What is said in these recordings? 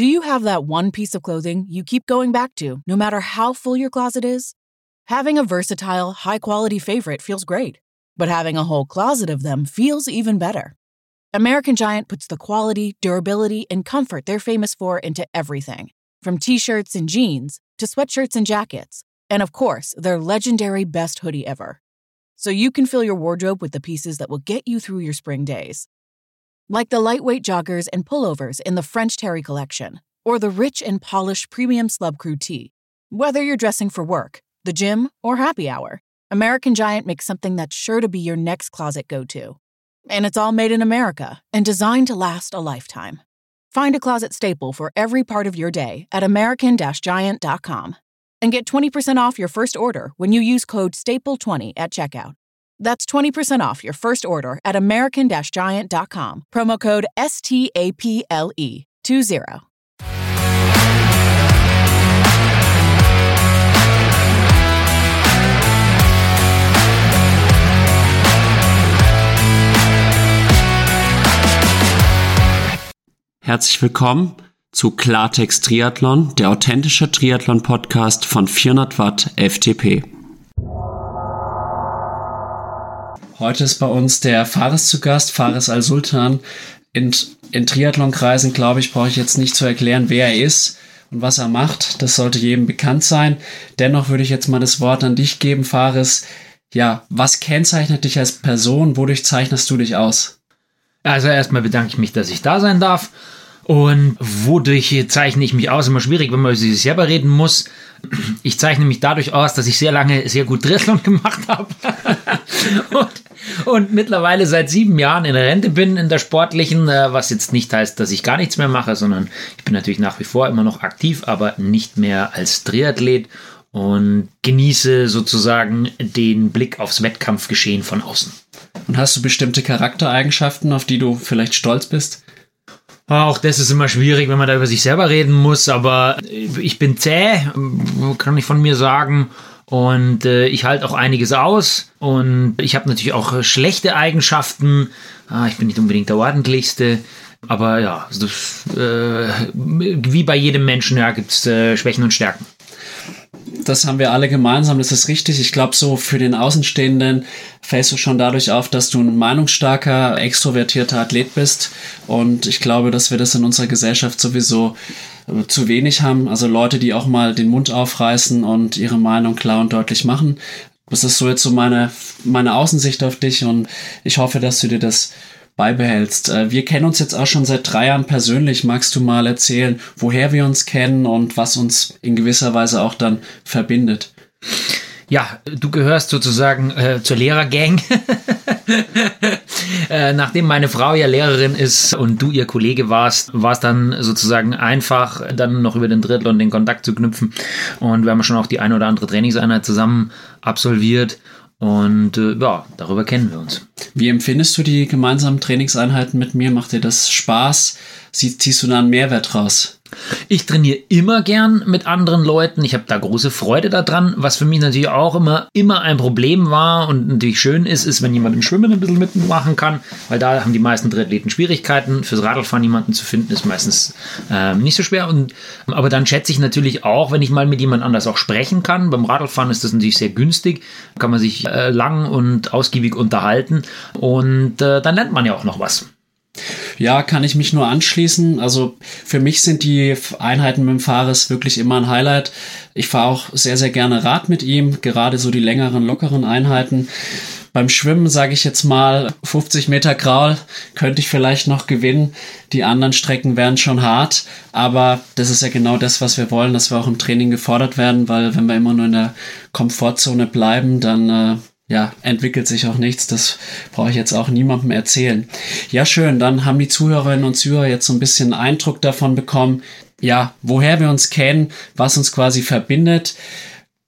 Do you have that one piece of clothing you keep going back to, no matter how full your closet is? Having a versatile, high quality favorite feels great, but having a whole closet of them feels even better. American Giant puts the quality, durability, and comfort they're famous for into everything from t shirts and jeans to sweatshirts and jackets, and of course, their legendary best hoodie ever. So you can fill your wardrobe with the pieces that will get you through your spring days. Like the lightweight joggers and pullovers in the French Terry collection, or the rich and polished premium Slub Crew tee. Whether you're dressing for work, the gym, or happy hour, American Giant makes something that's sure to be your next closet go to. And it's all made in America and designed to last a lifetime. Find a closet staple for every part of your day at American Giant.com and get 20% off your first order when you use code STAPLE20 at checkout. That's 20% off your first order at American Giant.com. Promo code S T A P L E 20. Herzlich willkommen zu Klartext Triathlon, der authentische Triathlon-Podcast von 400 Watt FTP. Heute ist bei uns der Fares zu Gast, Fares Al-Sultan. In, in Triathlon-Kreisen, glaube ich, brauche ich jetzt nicht zu erklären, wer er ist und was er macht. Das sollte jedem bekannt sein. Dennoch würde ich jetzt mal das Wort an dich geben, Fares. Ja, was kennzeichnet dich als Person? Wodurch zeichnest du dich aus? Also erstmal bedanke ich mich, dass ich da sein darf. Und wodurch zeichne ich mich aus? Immer schwierig, wenn man über sich selber reden muss. Ich zeichne mich dadurch aus, dass ich sehr lange sehr gut Triathlon gemacht habe. und, und, mittlerweile seit sieben Jahren in Rente bin in der sportlichen, äh, was jetzt nicht heißt, dass ich gar nichts mehr mache, sondern ich bin natürlich nach wie vor immer noch aktiv, aber nicht mehr als Triathlet und genieße sozusagen den Blick aufs Wettkampfgeschehen von außen. Und hast du bestimmte Charaktereigenschaften, auf die du vielleicht stolz bist? Auch das ist immer schwierig, wenn man da über sich selber reden muss, aber ich bin zäh, kann ich von mir sagen. Und äh, ich halte auch einiges aus. Und ich habe natürlich auch schlechte Eigenschaften. Ah, ich bin nicht unbedingt der ordentlichste. Aber ja, das, äh, wie bei jedem Menschen ja, gibt es äh, Schwächen und Stärken das haben wir alle gemeinsam, das ist richtig. Ich glaube, so für den Außenstehenden fällst du schon dadurch auf, dass du ein meinungsstarker, extrovertierter Athlet bist. Und ich glaube, dass wir das in unserer Gesellschaft sowieso äh, zu wenig haben. Also Leute, die auch mal den Mund aufreißen und ihre Meinung klar und deutlich machen. Das ist so jetzt so meine, meine Außensicht auf dich und ich hoffe, dass du dir das beibehältst. Äh, wir kennen uns jetzt auch schon seit drei Jahren persönlich. Magst du mal erzählen, woher wir uns kennen und was uns in gewisser Weise auch dann verbindet? Ja, du gehörst sozusagen äh, zur Lehrergang. äh, nachdem meine Frau ja Lehrerin ist und du ihr Kollege warst, war es dann sozusagen einfach, dann noch über den Drittel und den Kontakt zu knüpfen. Und wir haben schon auch die eine oder andere Trainingseinheit zusammen absolviert. Und äh, ja, darüber kennen wir uns. Wie empfindest du die gemeinsamen Trainingseinheiten mit mir? Macht dir das Spaß? ziehst du da einen Mehrwert raus? Ich trainiere immer gern mit anderen Leuten. Ich habe da große Freude daran. Was für mich natürlich auch immer, immer ein Problem war und natürlich schön ist, ist, wenn jemand im Schwimmen ein bisschen mitmachen kann, weil da haben die meisten Triathleten Schwierigkeiten. Fürs Radlfahren jemanden zu finden, ist meistens äh, nicht so schwer. Und, aber dann schätze ich natürlich auch, wenn ich mal mit jemand anders auch sprechen kann. Beim Radlfahren ist das natürlich sehr günstig. Kann man sich äh, lang und ausgiebig unterhalten. Und äh, dann lernt man ja auch noch was. Ja, kann ich mich nur anschließen. Also für mich sind die Einheiten mit dem Fahrers wirklich immer ein Highlight. Ich fahre auch sehr, sehr gerne Rad mit ihm, gerade so die längeren, lockeren Einheiten. Beim Schwimmen sage ich jetzt mal 50 Meter Kraul könnte ich vielleicht noch gewinnen. Die anderen Strecken wären schon hart, aber das ist ja genau das, was wir wollen, dass wir auch im Training gefordert werden, weil wenn wir immer nur in der Komfortzone bleiben, dann äh, ja, entwickelt sich auch nichts. Das brauche ich jetzt auch niemandem erzählen. Ja, schön. Dann haben die Zuhörerinnen und Zuhörer jetzt so ein bisschen Eindruck davon bekommen, ja, woher wir uns kennen, was uns quasi verbindet.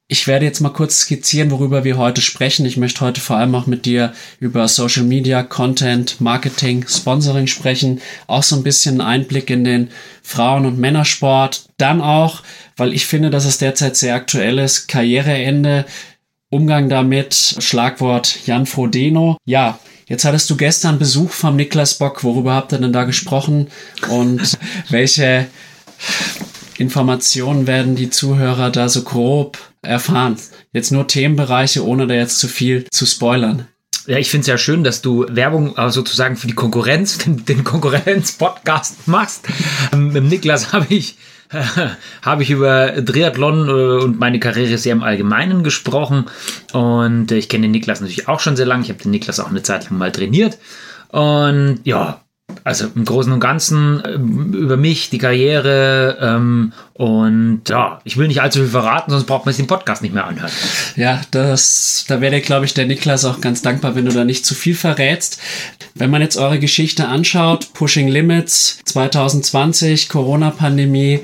Ich werde jetzt mal kurz skizzieren, worüber wir heute sprechen. Ich möchte heute vor allem auch mit dir über Social Media, Content, Marketing, Sponsoring sprechen. Auch so ein bisschen Einblick in den Frauen- und Männersport. Dann auch, weil ich finde, dass es derzeit sehr aktuell ist, Karriereende Umgang damit, Schlagwort Jan Frodeno. Ja, jetzt hattest du gestern Besuch vom Niklas Bock. Worüber habt ihr denn da gesprochen? Und welche Informationen werden die Zuhörer da so grob erfahren? Jetzt nur Themenbereiche, ohne da jetzt zu viel zu spoilern. Ja, ich finde es ja schön, dass du Werbung äh, sozusagen für die Konkurrenz, den, den Konkurrenz-Podcast machst. Ähm, mit Niklas habe ich habe ich über Triathlon äh, und meine Karriere sehr im Allgemeinen gesprochen. Und ich kenne den Niklas natürlich auch schon sehr lange. Ich habe den Niklas auch eine Zeit lang mal trainiert. Und ja, also im Großen und Ganzen äh, über mich, die Karriere ähm, und ja, ich will nicht allzu viel verraten, sonst braucht man den Podcast nicht mehr anhören. Ja, das, da wäre, glaube ich, der Niklas auch ganz dankbar, wenn du da nicht zu viel verrätst. Wenn man jetzt eure Geschichte anschaut, Pushing Limits 2020, Corona-Pandemie,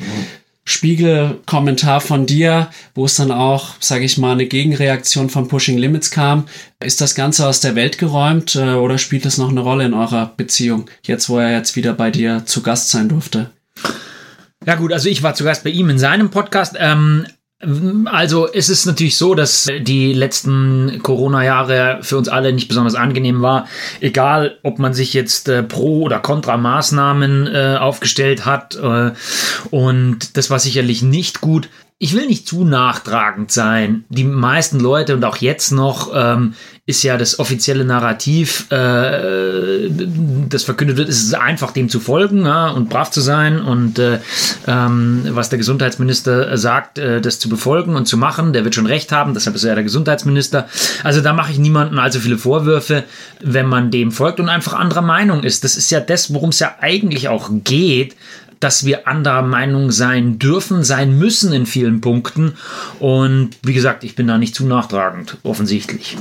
Spiegel-Kommentar von dir, wo es dann auch, sage ich mal, eine Gegenreaktion von Pushing Limits kam. Ist das Ganze aus der Welt geräumt äh, oder spielt es noch eine Rolle in eurer Beziehung, jetzt wo er jetzt wieder bei dir zu Gast sein durfte? Ja gut, also ich war zu Gast bei ihm in seinem Podcast. Ähm, also es ist natürlich so, dass die letzten Corona-Jahre für uns alle nicht besonders angenehm war. Egal, ob man sich jetzt äh, pro oder contra Maßnahmen äh, aufgestellt hat. Äh, und das war sicherlich nicht gut ich will nicht zu nachtragend sein. Die meisten Leute und auch jetzt noch ähm, ist ja das offizielle Narrativ, äh, das verkündet wird, ist es einfach dem zu folgen ja, und brav zu sein und äh, ähm, was der Gesundheitsminister sagt, äh, das zu befolgen und zu machen, der wird schon recht haben, deshalb ist er der Gesundheitsminister. Also da mache ich niemandem allzu viele Vorwürfe, wenn man dem folgt und einfach anderer Meinung ist. Das ist ja das, worum es ja eigentlich auch geht dass wir anderer Meinung sein dürfen, sein müssen in vielen Punkten. Und wie gesagt, ich bin da nicht zu nachtragend, offensichtlich.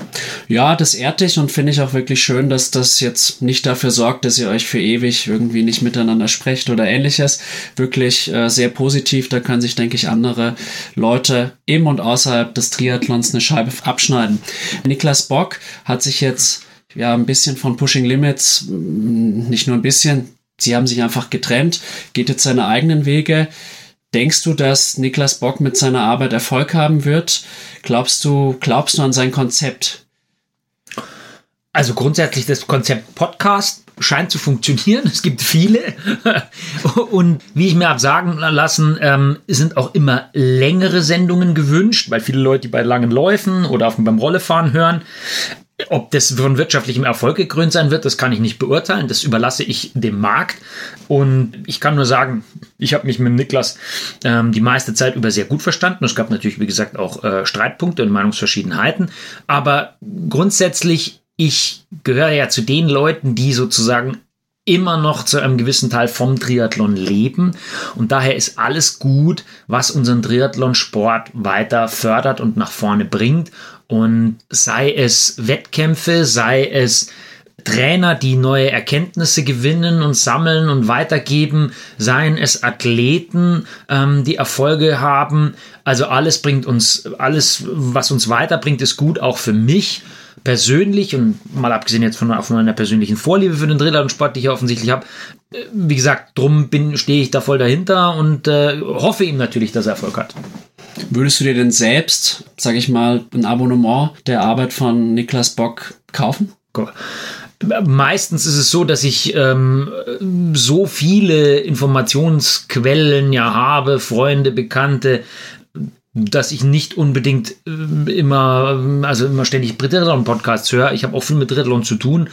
Ja, das ehrt dich und finde ich auch wirklich schön, dass das jetzt nicht dafür sorgt, dass ihr euch für ewig irgendwie nicht miteinander sprecht oder ähnliches. Wirklich äh, sehr positiv. Da können sich, denke ich, andere Leute im und außerhalb des Triathlons eine Scheibe abschneiden. Niklas Bock hat sich jetzt ja ein bisschen von Pushing Limits, nicht nur ein bisschen, sie haben sich einfach getrennt, geht jetzt seine eigenen Wege. Denkst du, dass Niklas Bock mit seiner Arbeit Erfolg haben wird? Glaubst du, glaubst du an sein Konzept? Also grundsätzlich das Konzept Podcast scheint zu funktionieren. Es gibt viele. Und wie ich mir habe sagen lassen, ähm, sind auch immer längere Sendungen gewünscht, weil viele Leute die bei langen Läufen oder auf, beim Rollefahren hören. Ob das von wirtschaftlichem Erfolg gekrönt sein wird, das kann ich nicht beurteilen. Das überlasse ich dem Markt. Und ich kann nur sagen, ich habe mich mit Niklas ähm, die meiste Zeit über sehr gut verstanden. Es gab natürlich, wie gesagt, auch äh, Streitpunkte und Meinungsverschiedenheiten. Aber grundsätzlich, ich gehöre ja zu den Leuten, die sozusagen immer noch zu einem gewissen Teil vom Triathlon leben. Und daher ist alles gut, was unseren Triathlonsport weiter fördert und nach vorne bringt. Und sei es Wettkämpfe, sei es Trainer, die neue Erkenntnisse gewinnen und sammeln und weitergeben, seien es Athleten, ähm, die Erfolge haben. Also alles bringt uns, alles, was uns weiterbringt, ist gut, auch für mich persönlich und mal abgesehen jetzt von, von meiner persönlichen Vorliebe für den Driller und Sport, die ich offensichtlich habe. Äh, wie gesagt, drum bin, stehe ich da voll dahinter und äh, hoffe ihm natürlich, dass er Erfolg hat. Würdest du dir denn selbst, sag ich mal, ein Abonnement der Arbeit von Niklas Bock kaufen? Meistens ist es so, dass ich ähm, so viele Informationsquellen ja habe, Freunde, Bekannte, dass ich nicht unbedingt äh, immer, also immer ständig Triathlon-Podcasts höre. Ich habe auch viel mit Triathlon zu tun.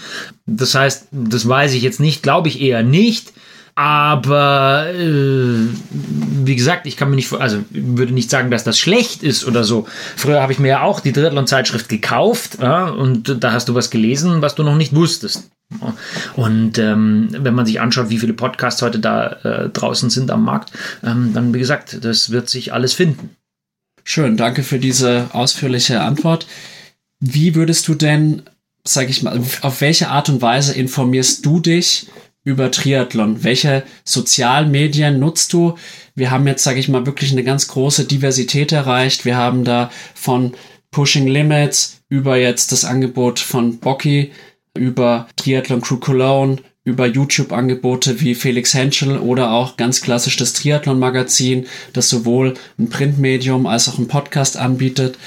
Das heißt, das weiß ich jetzt nicht, glaube ich eher nicht. Aber äh, wie gesagt, ich kann mir nicht, also würde nicht sagen, dass das schlecht ist oder so. Früher habe ich mir ja auch die Triathlon-Zeitschrift gekauft ja, und da hast du was gelesen, was du noch nicht wusstest. Und ähm, wenn man sich anschaut, wie viele Podcasts heute da äh, draußen sind am Markt, ähm, dann wie gesagt, das wird sich alles finden. Schön, danke für diese ausführliche Antwort. Wie würdest du denn, sag ich mal, auf welche Art und Weise informierst du dich über Triathlon? Welche Sozialmedien nutzt du? Wir haben jetzt, sage ich mal, wirklich eine ganz große Diversität erreicht. Wir haben da von Pushing Limits über jetzt das Angebot von Bocky, über Triathlon Crew Cologne, über YouTube-Angebote wie Felix Henschel oder auch ganz klassisch das Triathlon-Magazin, das sowohl ein Printmedium als auch ein Podcast anbietet.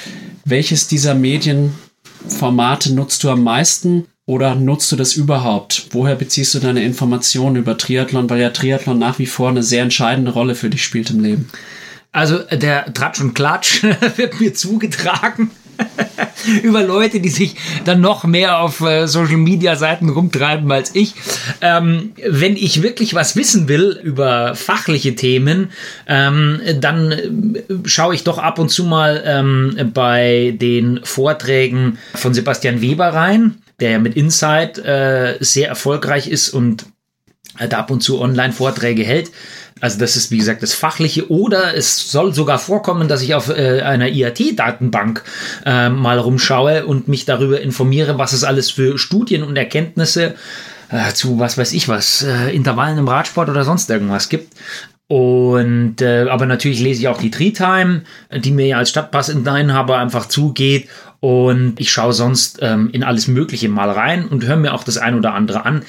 Welches dieser Medienformate nutzt du am meisten? Oder nutzt du das überhaupt? Woher beziehst du deine Informationen über Triathlon, weil ja Triathlon nach wie vor eine sehr entscheidende Rolle für dich spielt im Leben? Also der Tratsch und Klatsch wird mir zugetragen. über Leute, die sich dann noch mehr auf äh, Social Media Seiten rumtreiben als ich. Ähm, wenn ich wirklich was wissen will über fachliche Themen, ähm, dann äh, schaue ich doch ab und zu mal ähm, bei den Vorträgen von Sebastian Weber rein, der ja mit Insight äh, sehr erfolgreich ist und äh, da ab und zu Online-Vorträge hält. Also das ist wie gesagt das Fachliche oder es soll sogar vorkommen, dass ich auf äh, einer IAT-Datenbank äh, mal rumschaue und mich darüber informiere, was es alles für Studien und Erkenntnisse äh, zu was weiß ich was, äh, Intervallen im Radsport oder sonst irgendwas gibt. Und äh, aber natürlich lese ich auch die Tree Time, die mir ja als Stadtpassinhaber einfach zugeht. Und ich schaue sonst ähm, in alles Mögliche mal rein und höre mir auch das ein oder andere an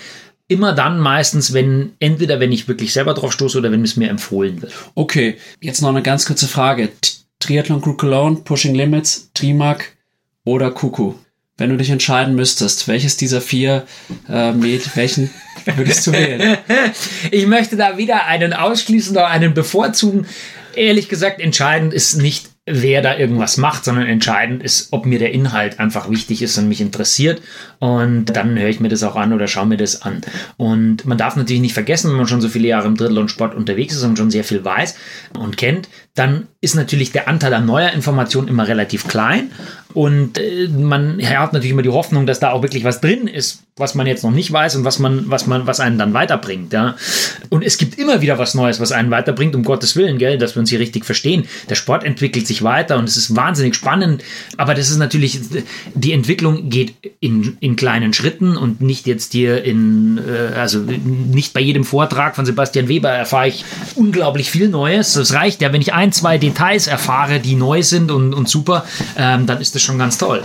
immer dann meistens, wenn entweder wenn ich wirklich selber drauf stoße oder wenn es mir empfohlen wird. Okay, jetzt noch eine ganz kurze Frage. Triathlon Crew Cologne, Pushing Limits, Trimac oder Kuku? Wenn du dich entscheiden müsstest, welches dieser vier äh, Med, welchen würdest du wählen? ich möchte da wieder einen ausschließen oder einen bevorzugen. Ehrlich gesagt, entscheidend ist nicht wer da irgendwas macht, sondern entscheidend ist, ob mir der Inhalt einfach wichtig ist und mich interessiert. Und dann höre ich mir das auch an oder schaue mir das an. Und man darf natürlich nicht vergessen, wenn man schon so viele Jahre im Drittel und Sport unterwegs ist und schon sehr viel weiß und kennt, dann ist natürlich der Anteil an neuer Informationen immer relativ klein. Und äh, man hat natürlich immer die Hoffnung, dass da auch wirklich was drin ist, was man jetzt noch nicht weiß und was man, was man, was einen dann weiterbringt. Ja. Und es gibt immer wieder was Neues, was einen weiterbringt, um Gottes Willen, gell, dass wir uns hier richtig verstehen. Der Sport entwickelt sich weiter und es ist wahnsinnig spannend. Aber das ist natürlich, die Entwicklung geht in, in kleinen Schritten und nicht jetzt hier in, äh, also nicht bei jedem Vortrag von Sebastian Weber erfahre ich unglaublich viel Neues. Es reicht ja, wenn ich ein, zwei Details erfahre, die neu sind und, und super, ähm, dann ist das schon ganz toll.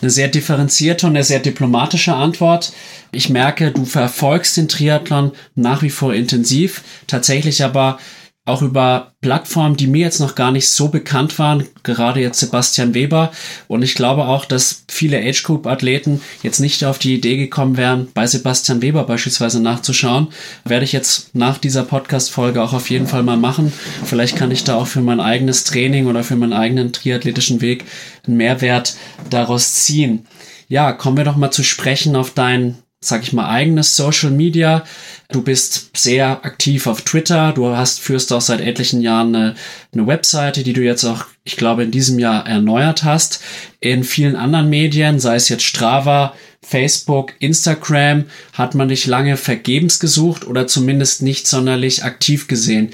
Eine sehr differenzierte und eine sehr diplomatische Antwort. Ich merke, du verfolgst den Triathlon nach wie vor intensiv, tatsächlich aber auch über Plattformen, die mir jetzt noch gar nicht so bekannt waren, gerade jetzt Sebastian Weber. Und ich glaube auch, dass viele Age Group Athleten jetzt nicht auf die Idee gekommen wären, bei Sebastian Weber beispielsweise nachzuschauen. Werde ich jetzt nach dieser Podcast-Folge auch auf jeden Fall mal machen. Vielleicht kann ich da auch für mein eigenes Training oder für meinen eigenen triathletischen Weg einen Mehrwert daraus ziehen. Ja, kommen wir doch mal zu sprechen auf dein sag ich mal, eigenes Social Media. Du bist sehr aktiv auf Twitter. Du hast, führst auch seit etlichen Jahren eine, eine Webseite, die du jetzt auch, ich glaube, in diesem Jahr erneuert hast. In vielen anderen Medien, sei es jetzt Strava, Facebook, Instagram, hat man dich lange vergebens gesucht oder zumindest nicht sonderlich aktiv gesehen.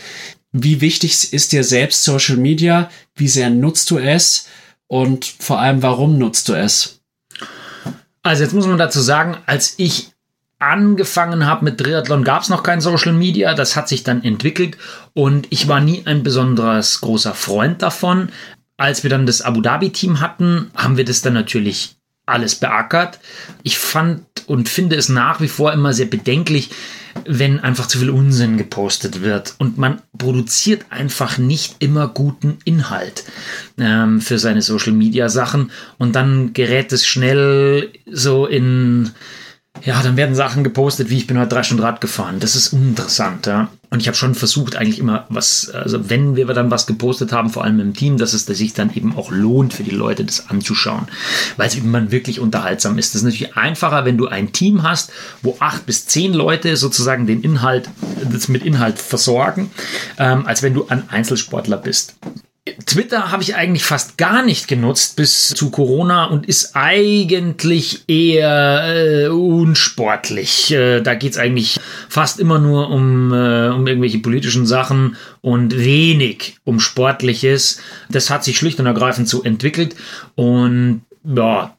Wie wichtig ist dir selbst Social Media? Wie sehr nutzt du es? Und vor allem, warum nutzt du es? Also jetzt muss man dazu sagen, als ich angefangen habe mit Triathlon, gab es noch kein Social Media. Das hat sich dann entwickelt und ich war nie ein besonders großer Freund davon. Als wir dann das Abu Dhabi-Team hatten, haben wir das dann natürlich alles beackert. Ich fand und finde es nach wie vor immer sehr bedenklich, wenn einfach zu viel Unsinn gepostet wird und man produziert einfach nicht immer guten Inhalt ähm, für seine Social Media Sachen und dann gerät es schnell so in ja, dann werden Sachen gepostet, wie ich bin heute drei Stunden Rad gefahren. Das ist uninteressant, ja. Und ich habe schon versucht, eigentlich immer was, also wenn wir dann was gepostet haben, vor allem im Team, dass es sich dann eben auch lohnt für die Leute, das anzuschauen. Weil es eben wirklich unterhaltsam ist. Das ist natürlich einfacher, wenn du ein Team hast, wo acht bis zehn Leute sozusagen den Inhalt, das mit Inhalt versorgen, ähm, als wenn du ein Einzelsportler bist. Twitter habe ich eigentlich fast gar nicht genutzt bis zu Corona und ist eigentlich eher äh, unsportlich. Äh, da geht es eigentlich fast immer nur um, äh, um irgendwelche politischen Sachen und wenig um Sportliches. Das hat sich schlicht und ergreifend so entwickelt und ja,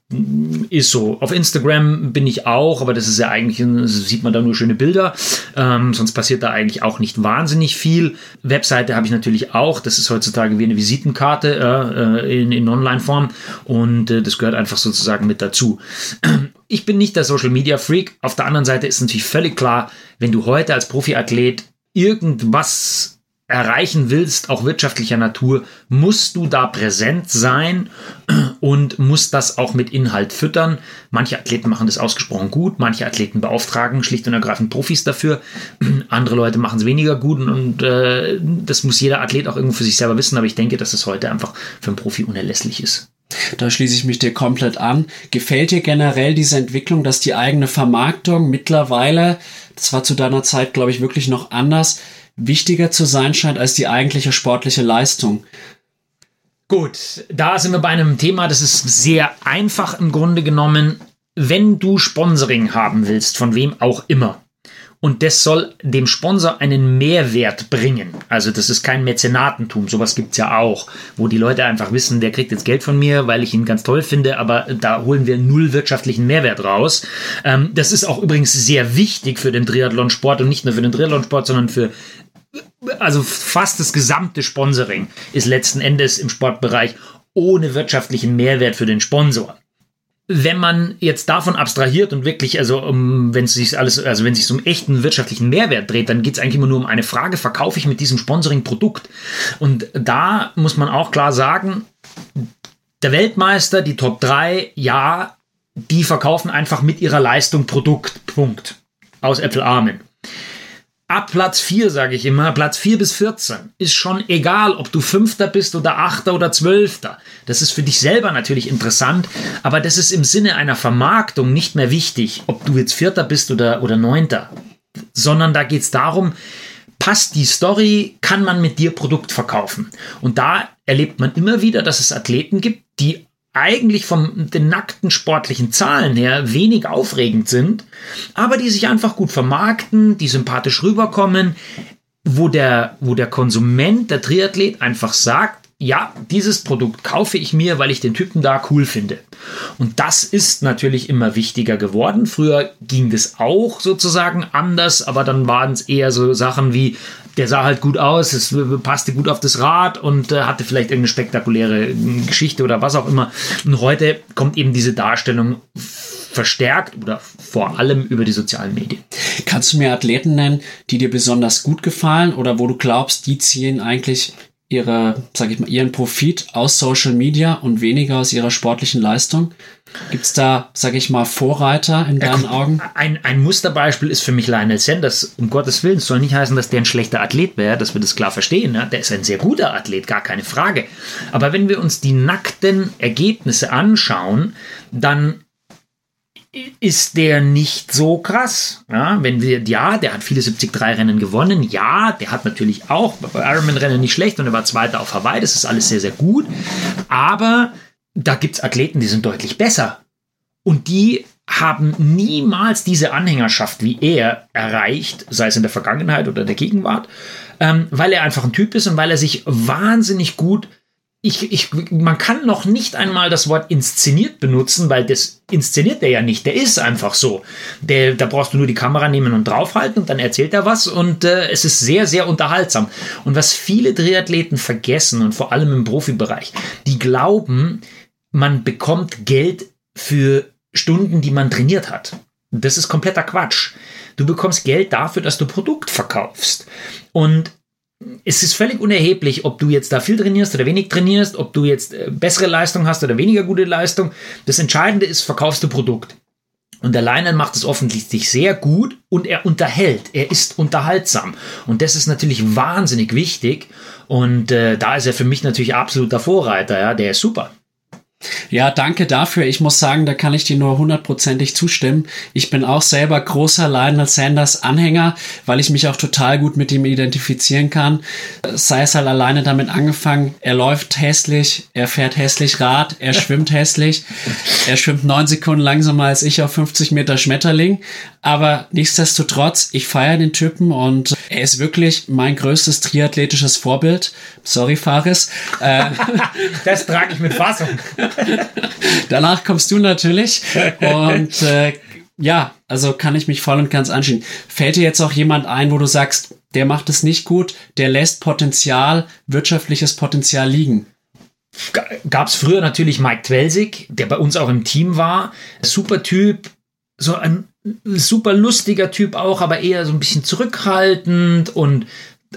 ist so. Auf Instagram bin ich auch, aber das ist ja eigentlich, sieht man da nur schöne Bilder. Ähm, sonst passiert da eigentlich auch nicht wahnsinnig viel. Webseite habe ich natürlich auch. Das ist heutzutage wie eine Visitenkarte äh, in, in Online-Form und äh, das gehört einfach sozusagen mit dazu. Ich bin nicht der Social Media Freak. Auf der anderen Seite ist natürlich völlig klar, wenn du heute als Profiathlet irgendwas erreichen willst, auch wirtschaftlicher Natur, musst du da präsent sein und musst das auch mit Inhalt füttern. Manche Athleten machen das ausgesprochen gut, manche Athleten beauftragen schlicht und ergreifend Profis dafür, andere Leute machen es weniger gut und, äh, das muss jeder Athlet auch irgendwo für sich selber wissen, aber ich denke, dass es heute einfach für einen Profi unerlässlich ist. Da schließe ich mich dir komplett an. Gefällt dir generell diese Entwicklung, dass die eigene Vermarktung mittlerweile, das war zu deiner Zeit, glaube ich, wirklich noch anders, wichtiger zu sein scheint als die eigentliche sportliche Leistung. Gut, da sind wir bei einem Thema, das ist sehr einfach im Grunde genommen. Wenn du Sponsoring haben willst, von wem auch immer, und das soll dem Sponsor einen Mehrwert bringen. Also das ist kein Mäzenatentum, sowas gibt es ja auch, wo die Leute einfach wissen, der kriegt jetzt Geld von mir, weil ich ihn ganz toll finde, aber da holen wir null wirtschaftlichen Mehrwert raus. Ähm, das ist auch übrigens sehr wichtig für den Triathlonsport und nicht nur für den Triathlonsport, sondern für also fast das gesamte Sponsoring ist letzten Endes im Sportbereich ohne wirtschaftlichen Mehrwert für den Sponsor. Wenn man jetzt davon abstrahiert und wirklich, also um, wenn es sich alles, also wenn es sich um echten wirtschaftlichen Mehrwert dreht, dann geht es eigentlich immer nur um eine Frage: Verkaufe ich mit diesem Sponsoring Produkt? Und da muss man auch klar sagen, der Weltmeister, die Top 3, ja, die verkaufen einfach mit ihrer Leistung Produkt. Punkt. Aus Äpfel Amen ab Platz 4, sage ich immer, Platz 4 bis 14, ist schon egal, ob du Fünfter bist oder Achter oder Zwölfter. Das ist für dich selber natürlich interessant, aber das ist im Sinne einer Vermarktung nicht mehr wichtig, ob du jetzt Vierter bist oder, oder Neunter. Sondern da geht es darum, passt die Story, kann man mit dir Produkt verkaufen. Und da erlebt man immer wieder, dass es Athleten gibt, die eigentlich von den nackten sportlichen Zahlen her wenig aufregend sind, aber die sich einfach gut vermarkten, die sympathisch rüberkommen, wo der, wo der Konsument, der Triathlet einfach sagt, ja, dieses Produkt kaufe ich mir, weil ich den Typen da cool finde. Und das ist natürlich immer wichtiger geworden. Früher ging das auch sozusagen anders, aber dann waren es eher so Sachen wie, der sah halt gut aus, es passte gut auf das Rad und äh, hatte vielleicht irgendeine spektakuläre hm, Geschichte oder was auch immer. Und heute kommt eben diese Darstellung verstärkt oder vor allem über die sozialen Medien. Kannst du mir Athleten nennen, die dir besonders gut gefallen oder wo du glaubst, die ziehen eigentlich ihre, sag ich mal, ihren Profit aus Social Media und weniger aus ihrer sportlichen Leistung? Gibt es da, sag ich mal, Vorreiter in deinen ja, Augen? Ein, ein Musterbeispiel ist für mich Lionel Sanders. Um Gottes Willen, es soll nicht heißen, dass der ein schlechter Athlet wäre, dass wir das klar verstehen. Ne? Der ist ein sehr guter Athlet, gar keine Frage. Aber wenn wir uns die nackten Ergebnisse anschauen, dann ist der nicht so krass. Ja, wenn wir, ja, der hat viele 73-Rennen gewonnen. Ja, der hat natürlich auch bei Ironman-Rennen nicht schlecht und er war Zweiter auf Hawaii. Das ist alles sehr, sehr gut. Aber da gibt es Athleten, die sind deutlich besser. Und die haben niemals diese Anhängerschaft wie er erreicht, sei es in der Vergangenheit oder der Gegenwart, ähm, weil er einfach ein Typ ist und weil er sich wahnsinnig gut ich, ich, man kann noch nicht einmal das Wort inszeniert benutzen, weil das inszeniert er ja nicht. Der ist einfach so. Der, da brauchst du nur die Kamera nehmen und draufhalten und dann erzählt er was und äh, es ist sehr, sehr unterhaltsam. Und was viele Triathleten vergessen und vor allem im Profibereich, die glauben, man bekommt Geld für Stunden, die man trainiert hat. Das ist kompletter Quatsch. Du bekommst Geld dafür, dass du Produkt verkaufst. Und es ist völlig unerheblich, ob du jetzt da viel trainierst oder wenig trainierst, ob du jetzt äh, bessere Leistung hast oder weniger gute Leistung. Das Entscheidende ist, verkaufst du Produkt. Und der Leinen macht es offensichtlich sehr gut und er unterhält. Er ist unterhaltsam. Und das ist natürlich wahnsinnig wichtig. Und äh, da ist er für mich natürlich absoluter Vorreiter. Ja, der ist super. Ja, danke dafür. Ich muss sagen, da kann ich dir nur hundertprozentig zustimmen. Ich bin auch selber großer Lionel Sanders Anhänger, weil ich mich auch total gut mit ihm identifizieren kann. Sei es halt alleine damit angefangen, er läuft hässlich, er fährt hässlich Rad, er schwimmt hässlich, er schwimmt neun Sekunden langsamer als ich auf 50 Meter Schmetterling. Aber nichtsdestotrotz, ich feiere den Typen und er ist wirklich mein größtes triathletisches Vorbild. Sorry, Faris. Äh, das trage ich mit Fassung. Danach kommst du natürlich. Und äh, ja, also kann ich mich voll und ganz anschauen. Fällt dir jetzt auch jemand ein, wo du sagst, der macht es nicht gut, der lässt Potenzial, wirtschaftliches Potenzial liegen? Gab es früher natürlich Mike Twelsig, der bei uns auch im Team war. Super Typ, so ein super lustiger Typ auch, aber eher so ein bisschen zurückhaltend und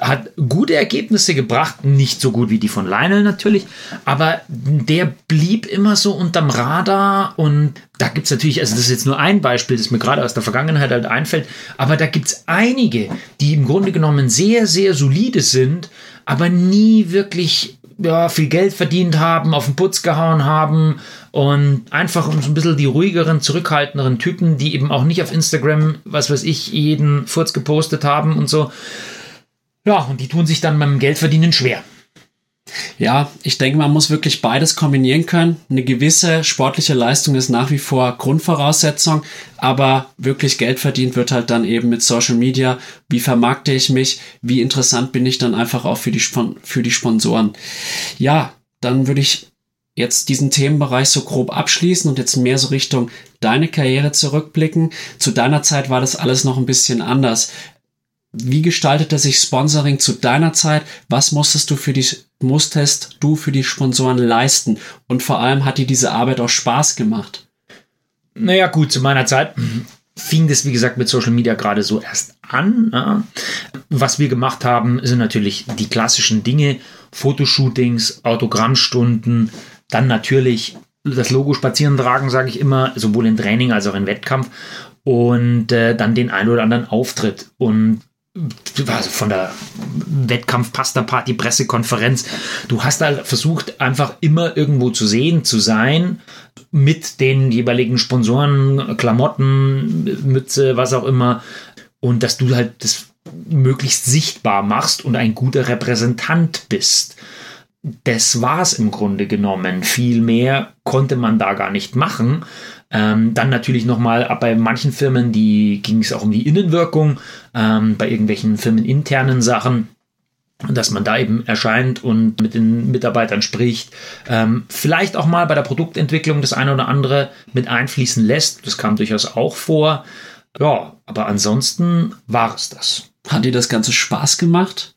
hat gute Ergebnisse gebracht, nicht so gut wie die von Lionel natürlich, aber der blieb immer so unterm Radar und da gibt es natürlich, also das ist jetzt nur ein Beispiel, das mir gerade aus der Vergangenheit halt einfällt, aber da gibt es einige, die im Grunde genommen sehr, sehr solide sind, aber nie wirklich ja, viel Geld verdient haben, auf den Putz gehauen haben und einfach um so ein bisschen die ruhigeren, zurückhaltenderen Typen, die eben auch nicht auf Instagram, was weiß ich, jeden Furz gepostet haben und so. Ja, und die tun sich dann beim Geldverdienen schwer. Ja, ich denke, man muss wirklich beides kombinieren können. Eine gewisse sportliche Leistung ist nach wie vor Grundvoraussetzung, aber wirklich Geld verdient wird halt dann eben mit Social Media. Wie vermarkte ich mich? Wie interessant bin ich dann einfach auch für die, für die Sponsoren? Ja, dann würde ich jetzt diesen Themenbereich so grob abschließen und jetzt mehr so Richtung deine Karriere zurückblicken. Zu deiner Zeit war das alles noch ein bisschen anders. Wie gestaltete sich Sponsoring zu deiner Zeit? Was musstest du für die, musstest du für die Sponsoren leisten? Und vor allem hat dir diese Arbeit auch Spaß gemacht? Naja, gut, zu meiner Zeit fing das, wie gesagt, mit Social Media gerade so erst an. Ja. Was wir gemacht haben, sind natürlich die klassischen Dinge, Fotoshootings, Autogrammstunden, dann natürlich das Logo spazieren tragen, sage ich immer, sowohl im Training als auch im Wettkampf und äh, dann den ein oder anderen Auftritt. Und also von der Wettkampf Pasta Party Pressekonferenz. Du hast da versucht, einfach immer irgendwo zu sehen, zu sein, mit den jeweiligen Sponsoren, Klamotten, Mütze, was auch immer. Und dass du halt das möglichst sichtbar machst und ein guter Repräsentant bist. Das war es im Grunde genommen. Viel mehr konnte man da gar nicht machen. Ähm, dann natürlich nochmal bei manchen Firmen, die ging es auch um die Innenwirkung, ähm, bei irgendwelchen firmeninternen Sachen dass man da eben erscheint und mit den Mitarbeitern spricht. Ähm, vielleicht auch mal bei der Produktentwicklung das eine oder andere mit einfließen lässt. Das kam durchaus auch vor. Ja, aber ansonsten war es das. Hat dir das Ganze Spaß gemacht?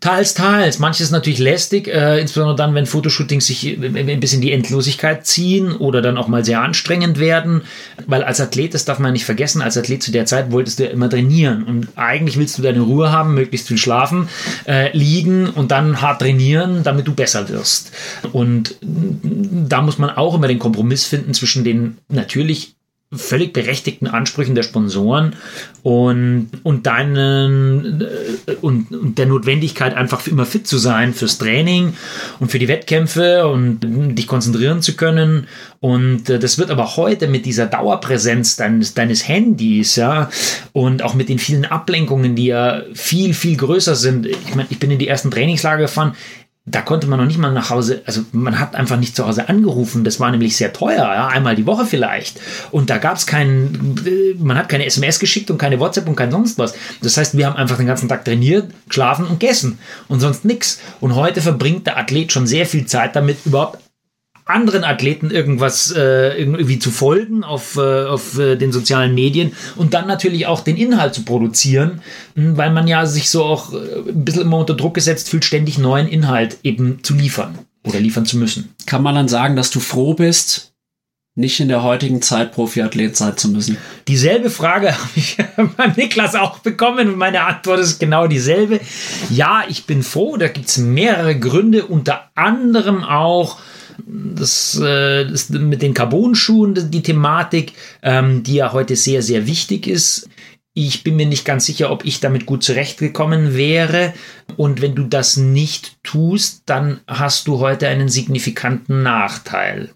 Teils, teils. Manches natürlich lästig, äh, insbesondere dann, wenn Fotoshootings sich ein bisschen die Endlosigkeit ziehen oder dann auch mal sehr anstrengend werden. Weil als Athlet, das darf man nicht vergessen, als Athlet zu der Zeit wolltest du ja immer trainieren. Und eigentlich willst du deine Ruhe haben, möglichst viel schlafen, äh, liegen und dann hart trainieren, damit du besser wirst. Und da muss man auch immer den Kompromiss finden zwischen den natürlich völlig berechtigten Ansprüchen der Sponsoren und, und deinen äh, und, und der Notwendigkeit, einfach immer fit zu sein fürs Training und für die Wettkämpfe und dich konzentrieren zu können. Und äh, das wird aber heute mit dieser Dauerpräsenz deines, deines Handys, ja, und auch mit den vielen Ablenkungen, die ja viel, viel größer sind. Ich meine, ich bin in die ersten Trainingslager gefahren da konnte man noch nicht mal nach Hause, also man hat einfach nicht zu Hause angerufen. Das war nämlich sehr teuer, ja, einmal die Woche vielleicht. Und da gab es keinen, man hat keine SMS geschickt und keine WhatsApp und kein sonst was. Das heißt, wir haben einfach den ganzen Tag trainiert, geschlafen und gegessen und sonst nichts. Und heute verbringt der Athlet schon sehr viel Zeit damit, überhaupt anderen Athleten irgendwas äh, irgendwie zu folgen auf, äh, auf äh, den sozialen Medien und dann natürlich auch den Inhalt zu produzieren, hm, weil man ja sich so auch äh, ein bisschen immer unter Druck gesetzt fühlt, ständig neuen Inhalt eben zu liefern oder liefern zu müssen. Kann man dann sagen, dass du froh bist, nicht in der heutigen Zeit Profiathlet sein zu müssen? Dieselbe Frage habe ich beim Niklas auch bekommen und meine Antwort ist genau dieselbe. Ja, ich bin froh, da gibt es mehrere Gründe, unter anderem auch, das, äh, das mit den Carbon-Schuhen, die Thematik, ähm, die ja heute sehr, sehr wichtig ist. Ich bin mir nicht ganz sicher, ob ich damit gut zurechtgekommen wäre. Und wenn du das nicht tust, dann hast du heute einen signifikanten Nachteil.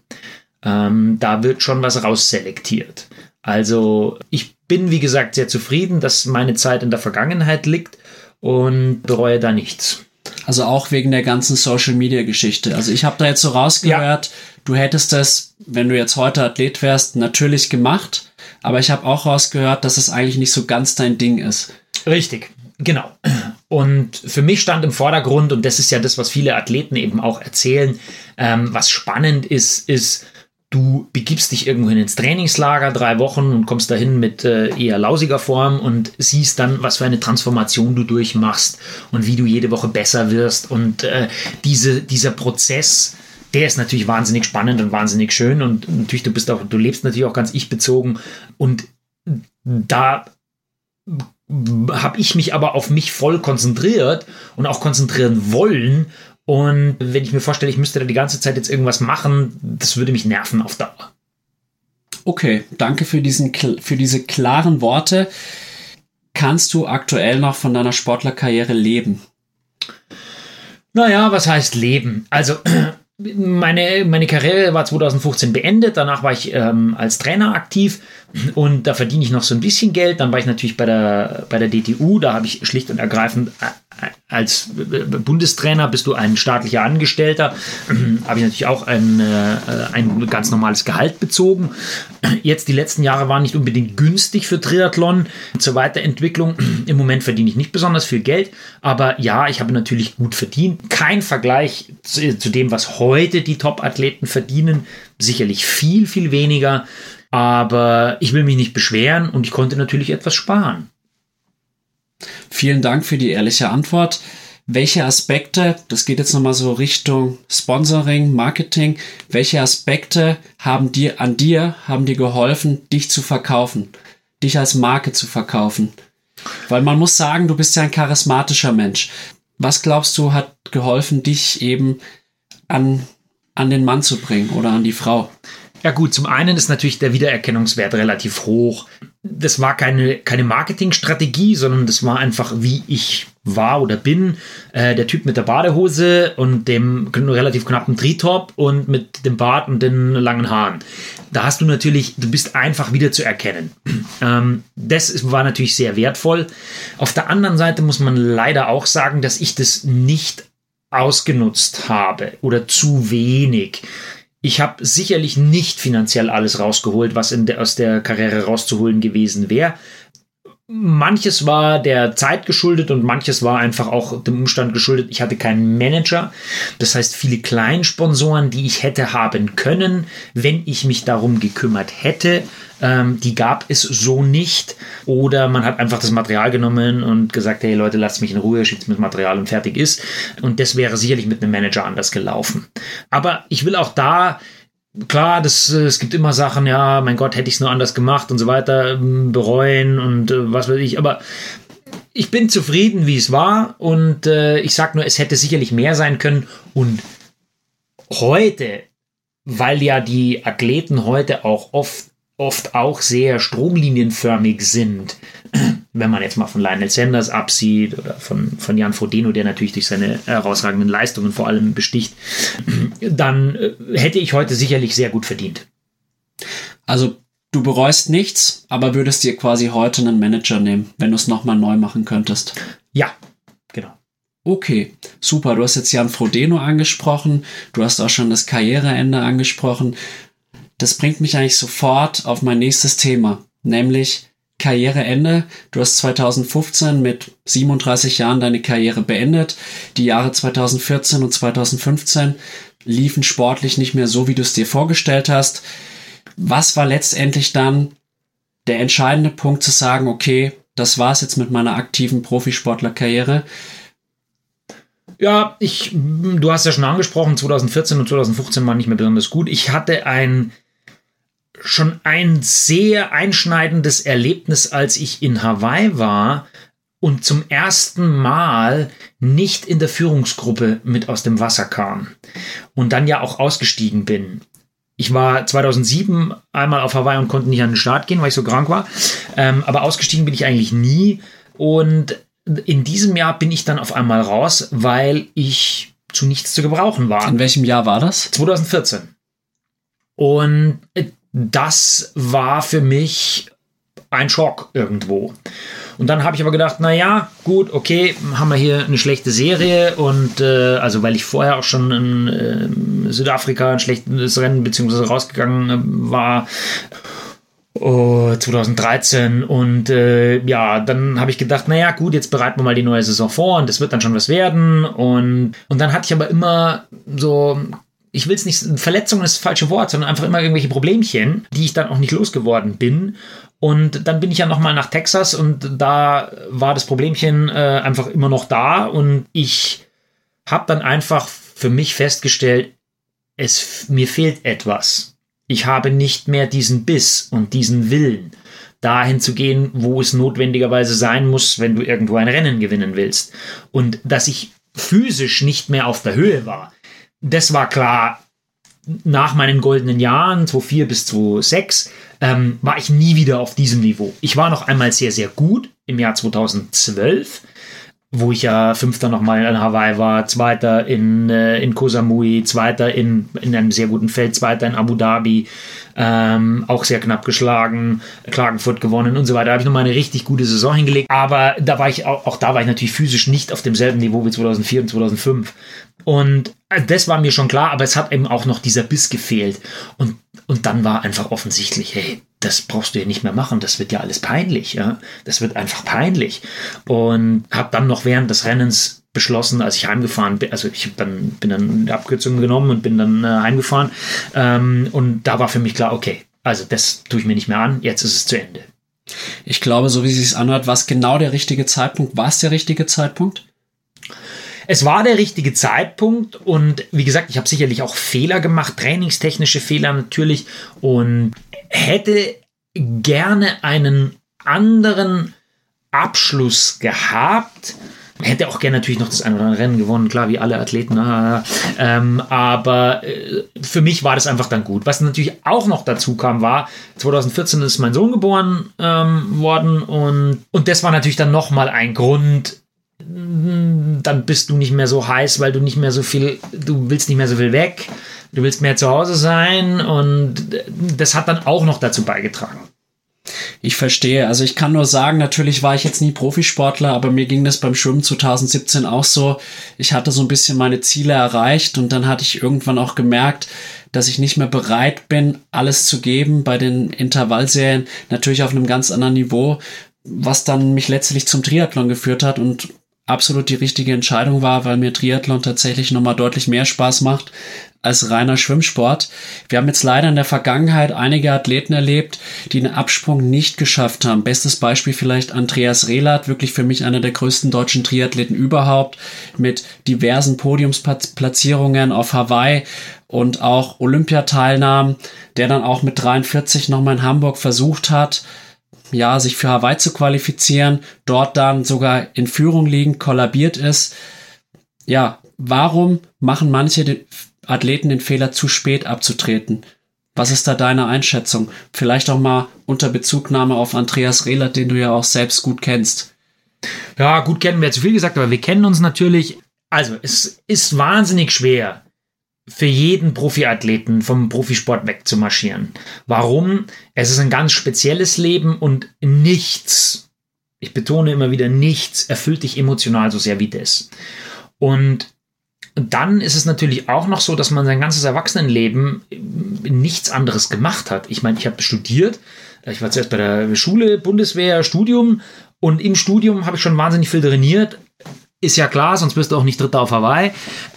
Ähm, da wird schon was rausselektiert. Also ich bin, wie gesagt, sehr zufrieden, dass meine Zeit in der Vergangenheit liegt und bereue da nichts. Also auch wegen der ganzen Social Media Geschichte. Also ich habe da jetzt so rausgehört, ja. du hättest das, wenn du jetzt heute Athlet wärst, natürlich gemacht. Aber ich habe auch rausgehört, dass es eigentlich nicht so ganz dein Ding ist. Richtig, genau. Und für mich stand im Vordergrund, und das ist ja das, was viele Athleten eben auch erzählen, ähm, was spannend ist, ist, du begibst dich irgendwohin ins Trainingslager drei Wochen und kommst dahin mit äh, eher lausiger Form und siehst dann, was für eine Transformation du durchmachst und wie du jede Woche besser wirst. Und äh, diese, dieser Prozess, der ist natürlich wahnsinnig spannend und wahnsinnig schön. Und natürlich, du bist auch, du lebst natürlich auch ganz ich-bezogen. Und da habe ich mich aber auf mich voll konzentriert und auch konzentrieren wollen. Und wenn ich mir vorstelle, ich müsste da die ganze Zeit jetzt irgendwas machen, das würde mich nerven auf Dauer. Okay, danke für, diesen, für diese klaren Worte. Kannst du aktuell noch von deiner Sportlerkarriere leben? Naja, was heißt leben? Also meine, meine Karriere war 2015 beendet. Danach war ich ähm, als Trainer aktiv und da verdiene ich noch so ein bisschen Geld. Dann war ich natürlich bei der, bei der DTU. Da habe ich schlicht und ergreifend äh, als Bundestrainer bist du ein staatlicher Angestellter. habe ich natürlich auch ein, äh, ein ganz normales Gehalt bezogen. Jetzt die letzten Jahre waren nicht unbedingt günstig für Triathlon zur Weiterentwicklung. Im Moment verdiene ich nicht besonders viel Geld, aber ja, ich habe natürlich gut verdient. Kein Vergleich zu, zu dem, was heute die Top-Athleten verdienen. Sicherlich viel, viel weniger. Aber ich will mich nicht beschweren und ich konnte natürlich etwas sparen. Vielen Dank für die ehrliche Antwort. Welche Aspekte, das geht jetzt nochmal so Richtung Sponsoring, Marketing, welche Aspekte haben dir an dir, haben dir geholfen, dich zu verkaufen, dich als Marke zu verkaufen? Weil man muss sagen, du bist ja ein charismatischer Mensch. Was glaubst du, hat geholfen, dich eben an, an den Mann zu bringen oder an die Frau? Ja gut, zum einen ist natürlich der Wiedererkennungswert relativ hoch. Das war keine, keine Marketingstrategie, sondern das war einfach, wie ich war oder bin. Äh, der Typ mit der Badehose und dem relativ knappen Tritop und mit dem Bart und den langen Haaren. Da hast du natürlich, du bist einfach wieder zu erkennen. Ähm, das war natürlich sehr wertvoll. Auf der anderen Seite muss man leider auch sagen, dass ich das nicht ausgenutzt habe oder zu wenig. Ich habe sicherlich nicht finanziell alles rausgeholt, was de, aus der Karriere rauszuholen gewesen wäre. Manches war der Zeit geschuldet und manches war einfach auch dem Umstand geschuldet. Ich hatte keinen Manager. Das heißt, viele Kleinsponsoren, die ich hätte haben können, wenn ich mich darum gekümmert hätte, ähm, die gab es so nicht. Oder man hat einfach das Material genommen und gesagt, hey Leute, lasst mich in Ruhe, schickt mir das Material und fertig ist. Und das wäre sicherlich mit einem Manager anders gelaufen. Aber ich will auch da klar, das, es gibt immer Sachen, ja, mein Gott, hätte ich es nur anders gemacht und so weiter, ähm, bereuen und äh, was weiß ich, aber ich bin zufrieden, wie es war und äh, ich sag nur, es hätte sicherlich mehr sein können und heute, weil ja die Athleten heute auch oft oft auch sehr stromlinienförmig sind, wenn man jetzt mal von Lionel Sanders absieht oder von, von Jan Frodeno, der natürlich durch seine herausragenden Leistungen vor allem besticht, dann äh, hätte ich heute sicherlich sehr gut verdient. Also du bereust nichts, aber würdest dir quasi heute einen Manager nehmen, wenn du es nochmal neu machen könntest. Ja, genau. Okay, super. Du hast jetzt Jan Frodeno angesprochen. Du hast auch schon das Karriereende angesprochen das bringt mich eigentlich sofort auf mein nächstes Thema, nämlich Karriereende. Du hast 2015 mit 37 Jahren deine Karriere beendet. Die Jahre 2014 und 2015 liefen sportlich nicht mehr so, wie du es dir vorgestellt hast. Was war letztendlich dann der entscheidende Punkt zu sagen, okay, das war's jetzt mit meiner aktiven Profisportlerkarriere? Ja, ich, du hast ja schon angesprochen, 2014 und 2015 waren nicht mehr besonders gut. Ich hatte ein schon ein sehr einschneidendes Erlebnis, als ich in Hawaii war und zum ersten Mal nicht in der Führungsgruppe mit aus dem Wasser kam und dann ja auch ausgestiegen bin. Ich war 2007 einmal auf Hawaii und konnte nicht an den Start gehen, weil ich so krank war. Ähm, aber ausgestiegen bin ich eigentlich nie. Und in diesem Jahr bin ich dann auf einmal raus, weil ich zu nichts zu gebrauchen war. In welchem Jahr war das? 2014. Und äh, das war für mich ein Schock irgendwo. Und dann habe ich aber gedacht, na ja, gut, okay, haben wir hier eine schlechte Serie und äh, also weil ich vorher auch schon in äh, Südafrika ein schlechtes Rennen beziehungsweise rausgegangen äh, war. Oh, 2013 und äh, ja, dann habe ich gedacht, naja gut, jetzt bereiten wir mal die neue Saison vor und das wird dann schon was werden und, und dann hatte ich aber immer so ich will es nicht, Verletzung ist das falsche Wort, sondern einfach immer irgendwelche Problemchen, die ich dann auch nicht losgeworden bin. Und dann bin ich ja nochmal nach Texas und da war das Problemchen äh, einfach immer noch da und ich habe dann einfach für mich festgestellt, es mir fehlt etwas. Ich habe nicht mehr diesen Biss und diesen Willen. dahin zu gehen, wo es notwendigerweise sein muss, wenn du irgendwo ein Rennen gewinnen willst. Und dass ich physisch nicht mehr auf der Höhe war, das war klar. Nach meinen goldenen Jahren, 2004 bis 2006, ähm, war ich nie wieder auf diesem Niveau. Ich war noch einmal sehr, sehr gut im Jahr 2012 wo ich ja Fünfter nochmal in Hawaii war, Zweiter in, äh, in Koh Samui, Zweiter in, in einem sehr guten Feld, Zweiter in Abu Dhabi, ähm, auch sehr knapp geschlagen, Klagenfurt gewonnen und so weiter. Da habe ich nochmal eine richtig gute Saison hingelegt, aber da war ich auch, auch da war ich natürlich physisch nicht auf demselben Niveau wie 2004 und 2005. Und äh, das war mir schon klar, aber es hat eben auch noch dieser Biss gefehlt. Und, und dann war einfach offensichtlich, hey, das brauchst du ja nicht mehr machen, das wird ja alles peinlich, ja. Das wird einfach peinlich. Und habe dann noch während des Rennens beschlossen, als ich heimgefahren bin, also ich dann, bin dann eine Abkürzung genommen und bin dann äh, heimgefahren. Ähm, und da war für mich klar, okay, also das tue ich mir nicht mehr an, jetzt ist es zu Ende. Ich glaube, so wie es sich anhört, war es genau der richtige Zeitpunkt. War es der richtige Zeitpunkt? Es war der richtige Zeitpunkt und wie gesagt, ich habe sicherlich auch Fehler gemacht, trainingstechnische Fehler natürlich und hätte gerne einen anderen Abschluss gehabt. Hätte auch gerne natürlich noch das ein oder andere Rennen gewonnen, klar, wie alle Athleten. Ah, ähm, aber äh, für mich war das einfach dann gut. Was natürlich auch noch dazu kam, war, 2014 ist mein Sohn geboren ähm, worden und, und das war natürlich dann nochmal ein Grund, dann bist du nicht mehr so heiß, weil du nicht mehr so viel, du willst nicht mehr so viel weg, du willst mehr zu Hause sein und das hat dann auch noch dazu beigetragen. Ich verstehe. Also ich kann nur sagen, natürlich war ich jetzt nie Profisportler, aber mir ging das beim Schwimmen 2017 auch so. Ich hatte so ein bisschen meine Ziele erreicht und dann hatte ich irgendwann auch gemerkt, dass ich nicht mehr bereit bin, alles zu geben bei den Intervallserien, natürlich auf einem ganz anderen Niveau, was dann mich letztlich zum Triathlon geführt hat und absolut die richtige Entscheidung war, weil mir Triathlon tatsächlich nochmal deutlich mehr Spaß macht als reiner Schwimmsport. Wir haben jetzt leider in der Vergangenheit einige Athleten erlebt, die einen Absprung nicht geschafft haben. Bestes Beispiel vielleicht Andreas Rehlert, wirklich für mich einer der größten deutschen Triathleten überhaupt, mit diversen Podiumsplatzierungen auf Hawaii und auch Olympiateilnahmen, der dann auch mit 43 nochmal in Hamburg versucht hat, ja, sich für Hawaii zu qualifizieren, dort dann sogar in Führung liegend kollabiert ist. Ja, warum machen manche Athleten den Fehler zu spät abzutreten? Was ist da deine Einschätzung? Vielleicht auch mal unter Bezugnahme auf Andreas Rehlert, den du ja auch selbst gut kennst. Ja, gut kennen wir zu viel gesagt, aber wir kennen uns natürlich. Also, es ist wahnsinnig schwer, für jeden Profiathleten vom Profisport wegzumarschieren. Warum? Es ist ein ganz spezielles Leben und nichts, ich betone immer wieder, nichts erfüllt dich emotional so sehr wie das. Und dann ist es natürlich auch noch so, dass man sein ganzes Erwachsenenleben nichts anderes gemacht hat. Ich meine, ich habe studiert, ich war zuerst bei der Schule, Bundeswehr, Studium und im Studium habe ich schon wahnsinnig viel trainiert, ist ja klar, sonst wirst du auch nicht Dritter auf Hawaii.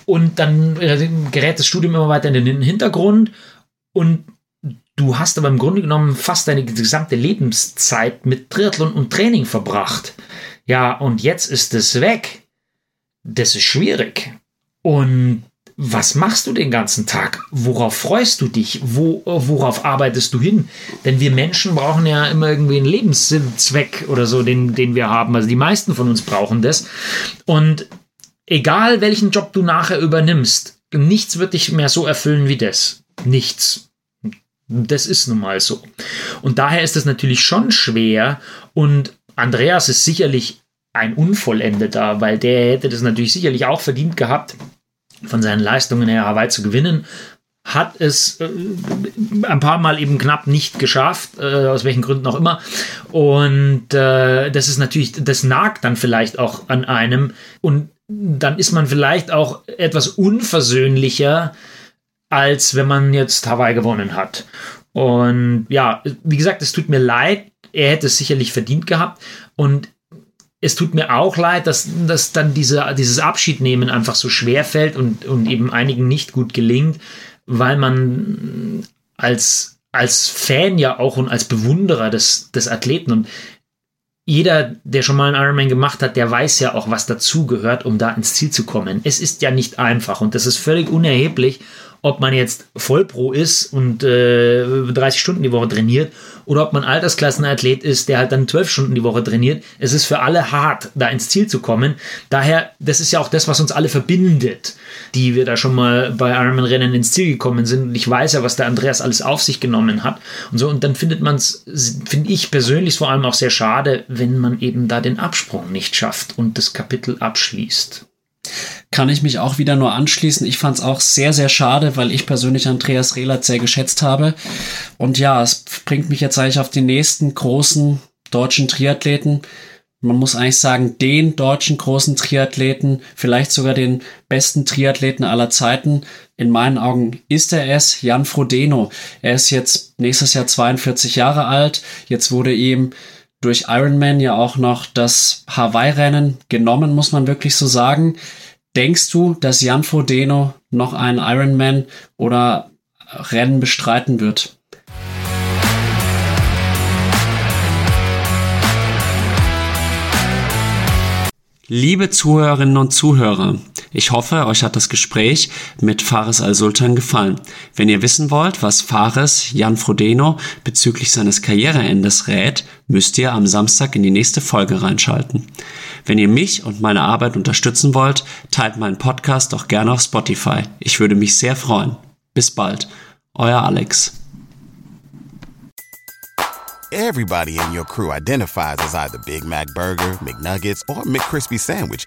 Und dann äh, gerät das Studium immer weiter in den Hintergrund und du hast aber im Grunde genommen fast deine gesamte Lebenszeit mit Triathlon und Training verbracht. Ja, und jetzt ist es weg. Das ist schwierig. Und was machst du den ganzen Tag? Worauf freust du dich? Wo, worauf arbeitest du hin? Denn wir Menschen brauchen ja immer irgendwie einen Lebenszweck oder so, den, den wir haben. Also die meisten von uns brauchen das. Und egal welchen Job du nachher übernimmst, nichts wird dich mehr so erfüllen wie das. Nichts. Das ist nun mal so. Und daher ist es natürlich schon schwer. Und Andreas ist sicherlich ein Unvollendeter, weil der hätte das natürlich sicherlich auch verdient gehabt, von seinen Leistungen her Hawaii zu gewinnen. Hat es äh, ein paar Mal eben knapp nicht geschafft, äh, aus welchen Gründen auch immer. Und äh, das ist natürlich, das nagt dann vielleicht auch an einem. Und dann ist man vielleicht auch etwas unversöhnlicher, als wenn man jetzt Hawaii gewonnen hat. Und ja, wie gesagt, es tut mir leid. Er hätte es sicherlich verdient gehabt. Und es tut mir auch leid, dass, dass dann diese, dieses Abschiednehmen einfach so schwer fällt und, und eben einigen nicht gut gelingt, weil man als, als Fan ja auch und als Bewunderer des, des Athleten und jeder, der schon mal einen Ironman gemacht hat, der weiß ja auch, was dazugehört, um da ins Ziel zu kommen. Es ist ja nicht einfach und das ist völlig unerheblich, ob man jetzt Vollpro ist und äh, 30 Stunden die Woche trainiert oder ob man Altersklassenathlet ist, der halt dann 12 Stunden die Woche trainiert. Es ist für alle hart, da ins Ziel zu kommen. Daher, das ist ja auch das, was uns alle verbindet, die wir da schon mal bei Ironman-Rennen ins Ziel gekommen sind. Und ich weiß ja, was der Andreas alles auf sich genommen hat und so. Und dann findet man es, finde ich persönlich vor allem auch sehr schade, wenn man eben da den Absprung nicht schafft und das Kapitel abschließt kann ich mich auch wieder nur anschließen. Ich fand es auch sehr, sehr schade, weil ich persönlich Andreas Rehlert sehr geschätzt habe. Und ja, es bringt mich jetzt eigentlich auf die nächsten großen deutschen Triathleten. Man muss eigentlich sagen, den deutschen großen Triathleten, vielleicht sogar den besten Triathleten aller Zeiten. In meinen Augen ist er es, Jan Frodeno. Er ist jetzt nächstes Jahr 42 Jahre alt. Jetzt wurde ihm durch Ironman ja auch noch das Hawaii-Rennen genommen, muss man wirklich so sagen. Denkst du, dass Jan Frodeno noch einen Ironman oder Rennen bestreiten wird? Liebe Zuhörerinnen und Zuhörer, ich hoffe, euch hat das Gespräch mit Fares Al-Sultan gefallen. Wenn ihr wissen wollt, was Fares Jan Frodeno bezüglich seines Karriereendes rät, müsst ihr am Samstag in die nächste Folge reinschalten. Wenn ihr mich und meine Arbeit unterstützen wollt, teilt meinen Podcast doch gerne auf Spotify. Ich würde mich sehr freuen. Bis bald. Euer Alex. Everybody in your crew identifies as either Big Mac Burger, McNuggets, or McCrispy Sandwich.